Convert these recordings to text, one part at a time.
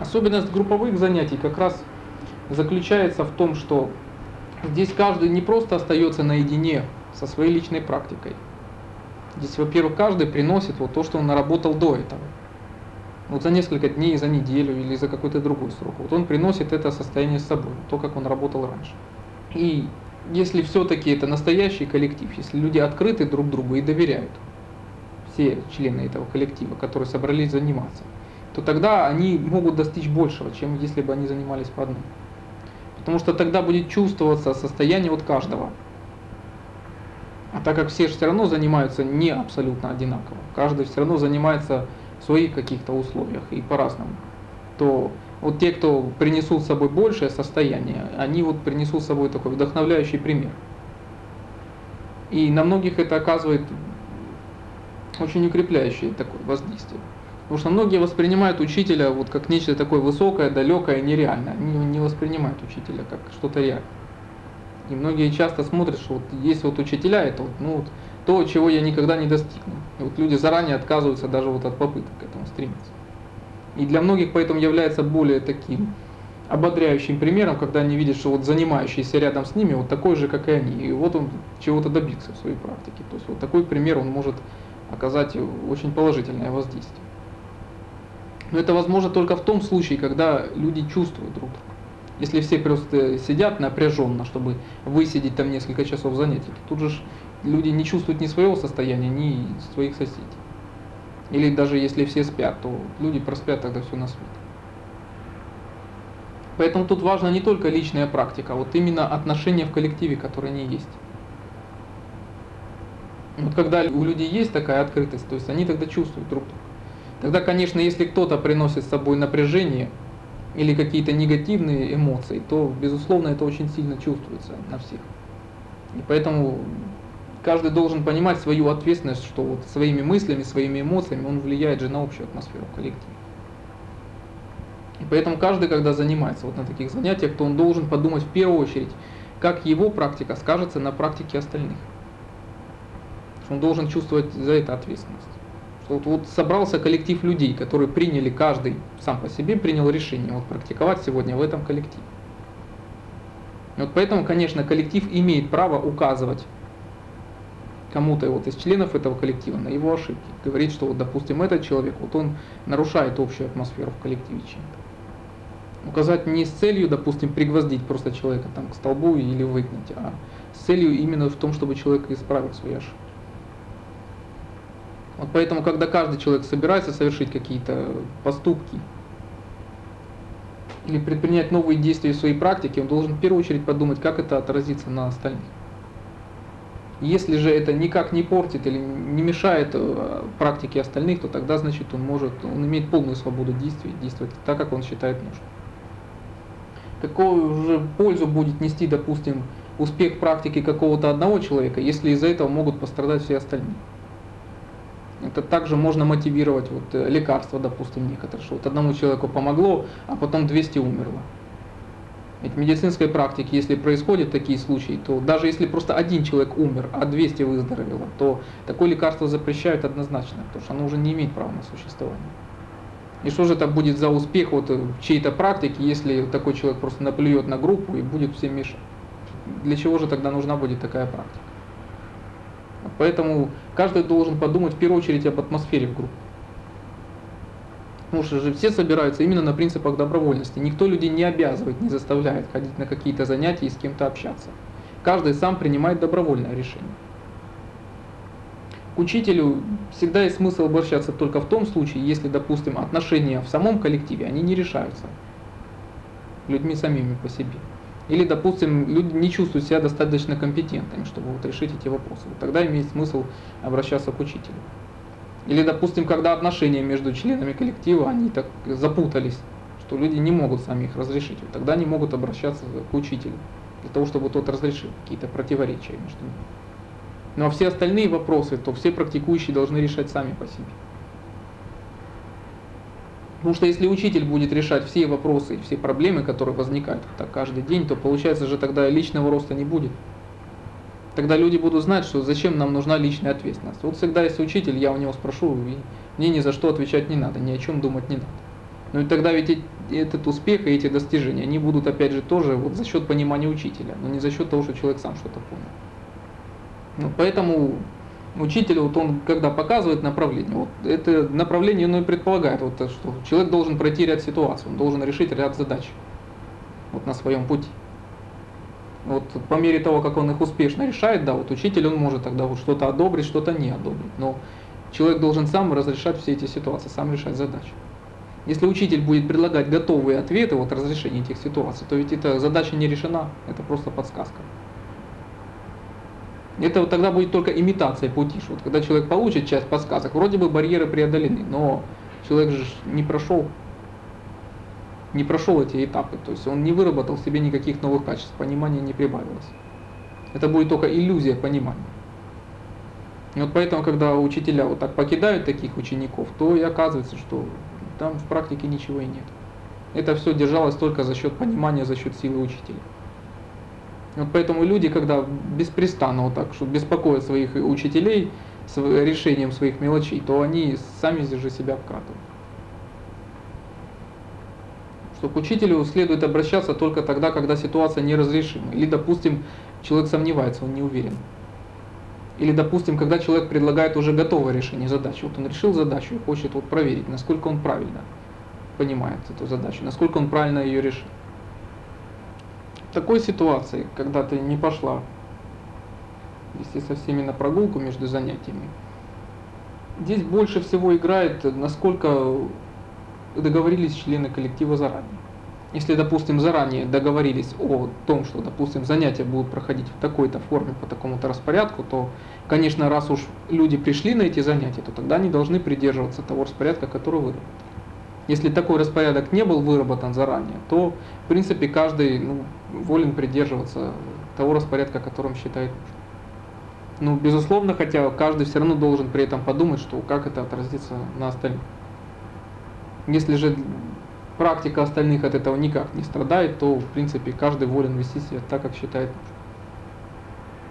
Особенность групповых занятий как раз заключается в том, что здесь каждый не просто остается наедине со своей личной практикой. Здесь, во-первых, каждый приносит вот то, что он наработал до этого. Вот за несколько дней, за неделю или за какой-то другой срок. Вот он приносит это состояние с собой, то, как он работал раньше. И если все-таки это настоящий коллектив, если люди открыты друг другу и доверяют, все члены этого коллектива, которые собрались заниматься, то тогда они могут достичь большего, чем если бы они занимались по одному. Потому что тогда будет чувствоваться состояние от каждого. А так как все все равно занимаются не абсолютно одинаково, каждый все равно занимается в своих каких-то условиях и по-разному, то вот те, кто принесут с собой большее состояние, они вот принесут с собой такой вдохновляющий пример. И на многих это оказывает очень укрепляющее такое воздействие. Потому что многие воспринимают учителя вот как нечто такое высокое, далекое, нереальное. Они не воспринимают учителя как что-то реальное. И многие часто смотрят, что вот есть вот учителя, это вот, ну, вот то, чего я никогда не достигну. И вот люди заранее отказываются даже вот от попыток к этому стремиться. И для многих поэтому является более таким ободряющим примером, когда они видят, что вот занимающийся рядом с ними вот такой же, как и они. И вот он чего-то добился в своей практике. То есть вот такой пример он может оказать очень положительное воздействие. Но это возможно только в том случае, когда люди чувствуют друг друга. Если все просто сидят напряженно, чтобы высидеть там несколько часов занятий, то тут же люди не чувствуют ни своего состояния, ни своих соседей. Или даже если все спят, то люди проспят тогда все на свете. Поэтому тут важна не только личная практика, а вот именно отношения в коллективе, которые они есть. Вот когда у людей есть такая открытость, то есть они тогда чувствуют друг друга. Тогда, конечно, если кто-то приносит с собой напряжение, или какие-то негативные эмоции, то, безусловно, это очень сильно чувствуется на всех. И поэтому каждый должен понимать свою ответственность, что вот своими мыслями, своими эмоциями он влияет же на общую атмосферу в коллективе. И поэтому каждый, когда занимается вот на таких занятиях, то он должен подумать в первую очередь, как его практика скажется на практике остальных. Он должен чувствовать за это ответственность. Вот, вот собрался коллектив людей, которые приняли, каждый сам по себе принял решение вот, практиковать сегодня в этом коллективе. Вот поэтому, конечно, коллектив имеет право указывать кому-то вот из членов этого коллектива на его ошибки. Говорить, что вот, допустим, этот человек, вот он нарушает общую атмосферу в коллективе чем-то. Указать не с целью, допустим, пригвоздить просто человека там к столбу или выгнать, а с целью именно в том, чтобы человек исправил свои ошибки. Вот поэтому, когда каждый человек собирается совершить какие-то поступки или предпринять новые действия в своей практике, он должен в первую очередь подумать, как это отразится на остальных. Если же это никак не портит или не мешает э, практике остальных, то тогда, значит, он может, он имеет полную свободу действий, действовать так, как он считает нужным. Какую же пользу будет нести, допустим, успех практики какого-то одного человека, если из-за этого могут пострадать все остальные? Это также можно мотивировать вот, э, лекарства, допустим, некоторые, что вот одному человеку помогло, а потом 200 умерло. Ведь в медицинской практике, если происходят такие случаи, то даже если просто один человек умер, а 200 выздоровело, то такое лекарство запрещают однозначно, потому что оно уже не имеет права на существование. И что же это будет за успех вот в чьей-то практике, если такой человек просто наплюет на группу и будет всем мешать? Для чего же тогда нужна будет такая практика? Поэтому каждый должен подумать в первую очередь об атмосфере в группе. Потому что же все собираются именно на принципах добровольности. Никто людей не обязывает, не заставляет ходить на какие-то занятия и с кем-то общаться. Каждый сам принимает добровольное решение. К учителю всегда есть смысл обращаться только в том случае, если, допустим, отношения в самом коллективе, они не решаются людьми самими по себе. Или, допустим, люди не чувствуют себя достаточно компетентными, чтобы вот решить эти вопросы. Вот тогда имеет смысл обращаться к учителю. Или, допустим, когда отношения между членами коллектива, они так запутались, что люди не могут сами их разрешить. Вот тогда они могут обращаться к учителю, для того, чтобы тот разрешил какие-то противоречия между ними. Ну а все остальные вопросы, то все практикующие должны решать сами по себе. Потому что если учитель будет решать все вопросы и все проблемы, которые возникают так каждый день, то получается же тогда личного роста не будет. Тогда люди будут знать, что зачем нам нужна личная ответственность. Вот всегда если учитель, я у него спрошу, и мне ни за что отвечать не надо, ни о чем думать не надо. Ну и тогда ведь этот успех и эти достижения, они будут опять же тоже вот за счет понимания учителя, но не за счет того, что человек сам что-то понял. Ну, поэтому учитель, вот он когда показывает направление, вот это направление оно и предполагает, вот, что человек должен пройти ряд ситуаций, он должен решить ряд задач вот на своем пути. Вот по мере того, как он их успешно решает, да, вот учитель, он может тогда вот что-то одобрить, что-то не одобрить. Но человек должен сам разрешать все эти ситуации, сам решать задачи. Если учитель будет предлагать готовые ответы, вот разрешение этих ситуаций, то ведь эта задача не решена, это просто подсказка. Это вот тогда будет только имитация пути. Вот когда человек получит часть подсказок, вроде бы барьеры преодолены, но человек же не прошел не прошел эти этапы, то есть он не выработал в себе никаких новых качеств, понимания не прибавилось. Это будет только иллюзия понимания. И вот поэтому, когда учителя вот так покидают таких учеников, то и оказывается, что там в практике ничего и нет. Это все держалось только за счет понимания, за счет силы учителя. Вот поэтому люди, когда беспрестанно вот так, что беспокоят своих учителей с решением своих мелочей, то они сами же себя вкратывают что к учителю следует обращаться только тогда, когда ситуация неразрешима. Или, допустим, человек сомневается, он не уверен. Или, допустим, когда человек предлагает уже готовое решение задачи. Вот он решил задачу и хочет вот проверить, насколько он правильно понимает эту задачу, насколько он правильно ее решил. Такой ситуации, когда ты не пошла вести со всеми на прогулку между занятиями, здесь больше всего играет, насколько договорились члены коллектива заранее. Если, допустим, заранее договорились о том, что, допустим, занятия будут проходить в такой-то форме, по такому-то распорядку, то, конечно, раз уж люди пришли на эти занятия, то тогда они должны придерживаться того распорядка, который выработан. Если такой распорядок не был выработан заранее, то, в принципе, каждый ну, волен придерживаться того распорядка, которым считает нужным. Ну, безусловно, хотя каждый все равно должен при этом подумать, что как это отразится на остальных. Если же практика остальных от этого никак не страдает, то в принципе каждый волен вести себя так, как считает нужным.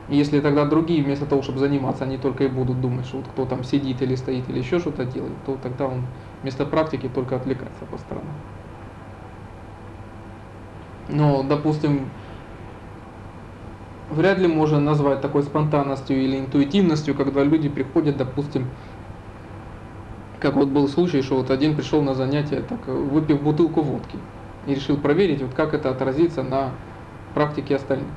И если тогда другие вместо того, чтобы заниматься, они только и будут думать, что вот кто там сидит или стоит или еще что-то делает, то тогда он вместо практики только отвлекается по сторонам. Но, допустим, вряд ли можно назвать такой спонтанностью или интуитивностью, когда люди приходят, допустим, как вот был случай, что вот один пришел на занятие, так, выпив бутылку водки, и решил проверить, вот как это отразится на практике остальных.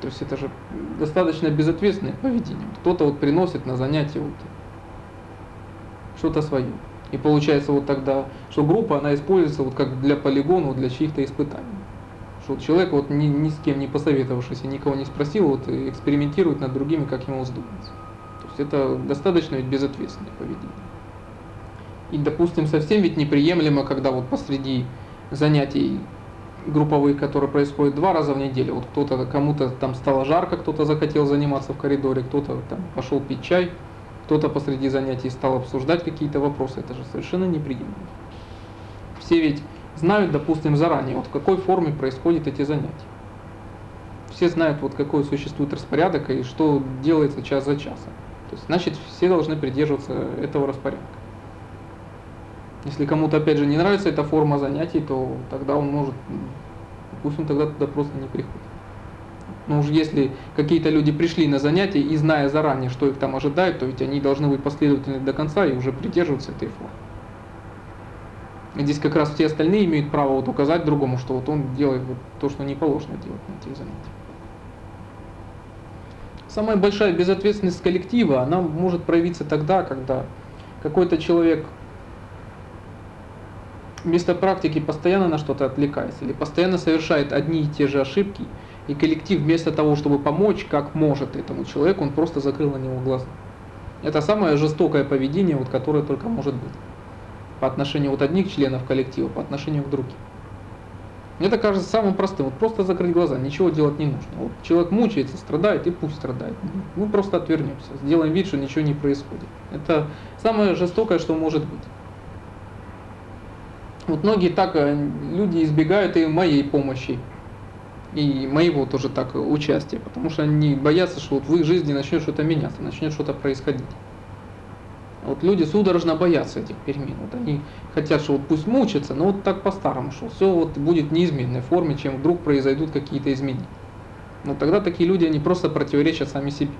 То есть это же достаточно безответственное поведение. Кто-то вот приносит на занятие вот что-то свое. И получается вот тогда, что группа, она используется вот как для полигона, для чьих-то испытаний. Что вот человек вот ни, ни с кем не посоветовавшись никого не спросил, вот экспериментирует над другими, как ему вздумается. То есть это достаточно ведь безответственное поведение. И, допустим, совсем ведь неприемлемо, когда вот посреди занятий групповых, которые происходят два раза в неделю, вот кто-то, кому-то там стало жарко, кто-то захотел заниматься в коридоре, кто-то там пошел пить чай, кто-то посреди занятий стал обсуждать какие-то вопросы, это же совершенно неприемлемо. Все ведь знают, допустим, заранее, вот в какой форме происходят эти занятия. Все знают, вот какой существует распорядок и что делается час за часом. То есть, значит, все должны придерживаться этого распорядка. Если кому-то, опять же, не нравится эта форма занятий, то тогда он может, пусть он тогда туда просто не приходит. Но уж если какие-то люди пришли на занятия и зная заранее, что их там ожидает, то ведь они должны быть последовательны до конца и уже придерживаться этой формы. И здесь как раз все остальные имеют право вот указать другому, что вот он делает вот то, что не положено делать на этих занятиях. Самая большая безответственность коллектива, она может проявиться тогда, когда какой-то человек вместо практики постоянно на что-то отвлекается или постоянно совершает одни и те же ошибки, и коллектив вместо того, чтобы помочь, как может этому человеку, он просто закрыл на него глаза. Это самое жестокое поведение, вот, которое только может быть по отношению вот одних членов коллектива, по отношению к другим. Это кажется самым простым. Вот просто закрыть глаза, ничего делать не нужно. Вот человек мучается, страдает, и пусть страдает. Мы просто отвернемся, сделаем вид, что ничего не происходит. Это самое жестокое, что может быть. Вот многие так, э, люди избегают и моей помощи, и моего тоже так участия, потому что они боятся, что вот в их жизни начнет что-то меняться, начнет что-то происходить. Вот люди судорожно боятся этих перемен. Вот они хотят, что вот пусть мучатся, но вот так по-старому, что все вот будет в неизменной форме, чем вдруг произойдут какие-то изменения. Но тогда такие люди, они просто противоречат сами себе.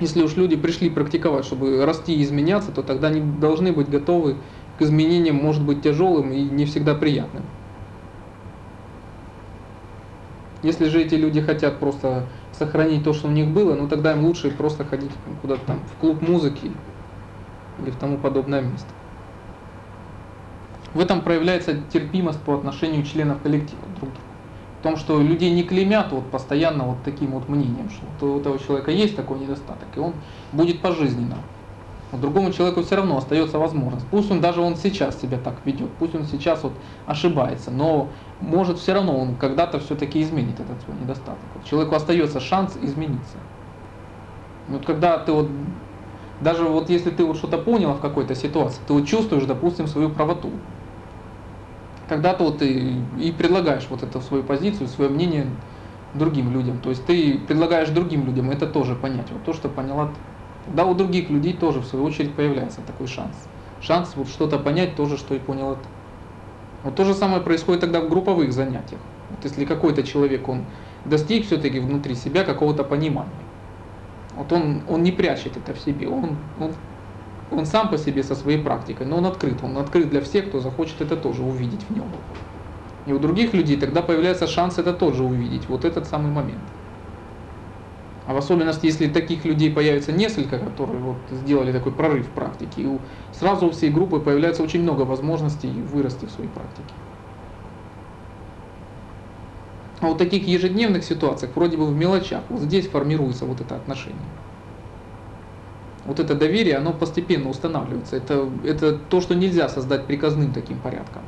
Если уж люди пришли практиковать, чтобы расти и изменяться, то тогда они должны быть готовы к изменениям, может быть тяжелым и не всегда приятным. Если же эти люди хотят просто сохранить то, что у них было, ну тогда им лучше просто ходить куда-то там в клуб музыки или в тому подобное место. В этом проявляется терпимость по отношению членов коллектива друг к другу. В том, что людей не клеймят вот постоянно вот таким вот мнением, что у этого человека есть такой недостаток, и он будет пожизненно. Но другому человеку все равно остается возможность. Пусть он даже он сейчас себя так ведет, пусть он сейчас вот ошибается, но может все равно он когда-то все-таки изменит этот свой недостаток. Вот человеку остается шанс измениться. Вот когда ты вот, даже вот если ты вот что-то понял в какой-то ситуации, ты вот чувствуешь, допустим, свою правоту, тогда-то вот ты и предлагаешь вот эту свою позицию, свое мнение другим людям. То есть ты предлагаешь другим людям это тоже понять, вот то, что поняла ты. Да, у других людей тоже в свою очередь появляется такой шанс. Шанс вот что-то понять тоже, что и понял это. Вот то же самое происходит тогда в групповых занятиях. Вот если какой-то человек, он достиг все-таки внутри себя какого-то понимания. Вот он, он не прячет это в себе, он, он, он сам по себе со своей практикой, но он открыт, он открыт для всех, кто захочет это тоже увидеть в нем. И у других людей тогда появляется шанс это тоже увидеть, вот этот самый момент. А в особенности, если таких людей появится несколько, которые вот сделали такой прорыв в практике, и сразу у всей группы появляется очень много возможностей вырасти в своей практике. А вот таких ежедневных ситуациях, вроде бы в мелочах, вот здесь формируется вот это отношение. Вот это доверие, оно постепенно устанавливается. Это, это то, что нельзя создать приказным таким порядком.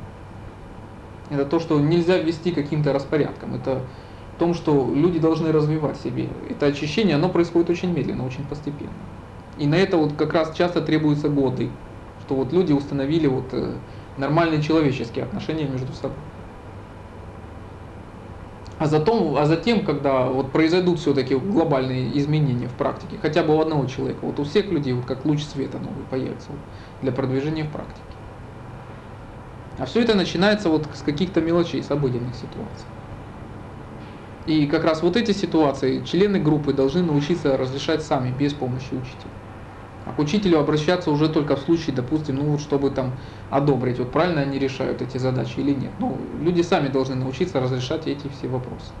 Это то, что нельзя ввести каким-то распорядком. Это в том, что люди должны развивать себе. Это очищение, оно происходит очень медленно, очень постепенно. И на это вот как раз часто требуются годы, что вот люди установили вот э, нормальные человеческие отношения между собой. А затем, а затем, когда вот произойдут все-таки глобальные изменения в практике, хотя бы у одного человека, вот у всех людей вот как луч света новый появится вот, для продвижения в практике. А все это начинается вот с каких-то мелочей, с обыденных ситуаций. И как раз вот эти ситуации члены группы должны научиться разрешать сами, без помощи учителя. А к учителю обращаться уже только в случае, допустим, ну вот чтобы там одобрить, вот правильно они решают эти задачи или нет. Ну, люди сами должны научиться разрешать эти все вопросы.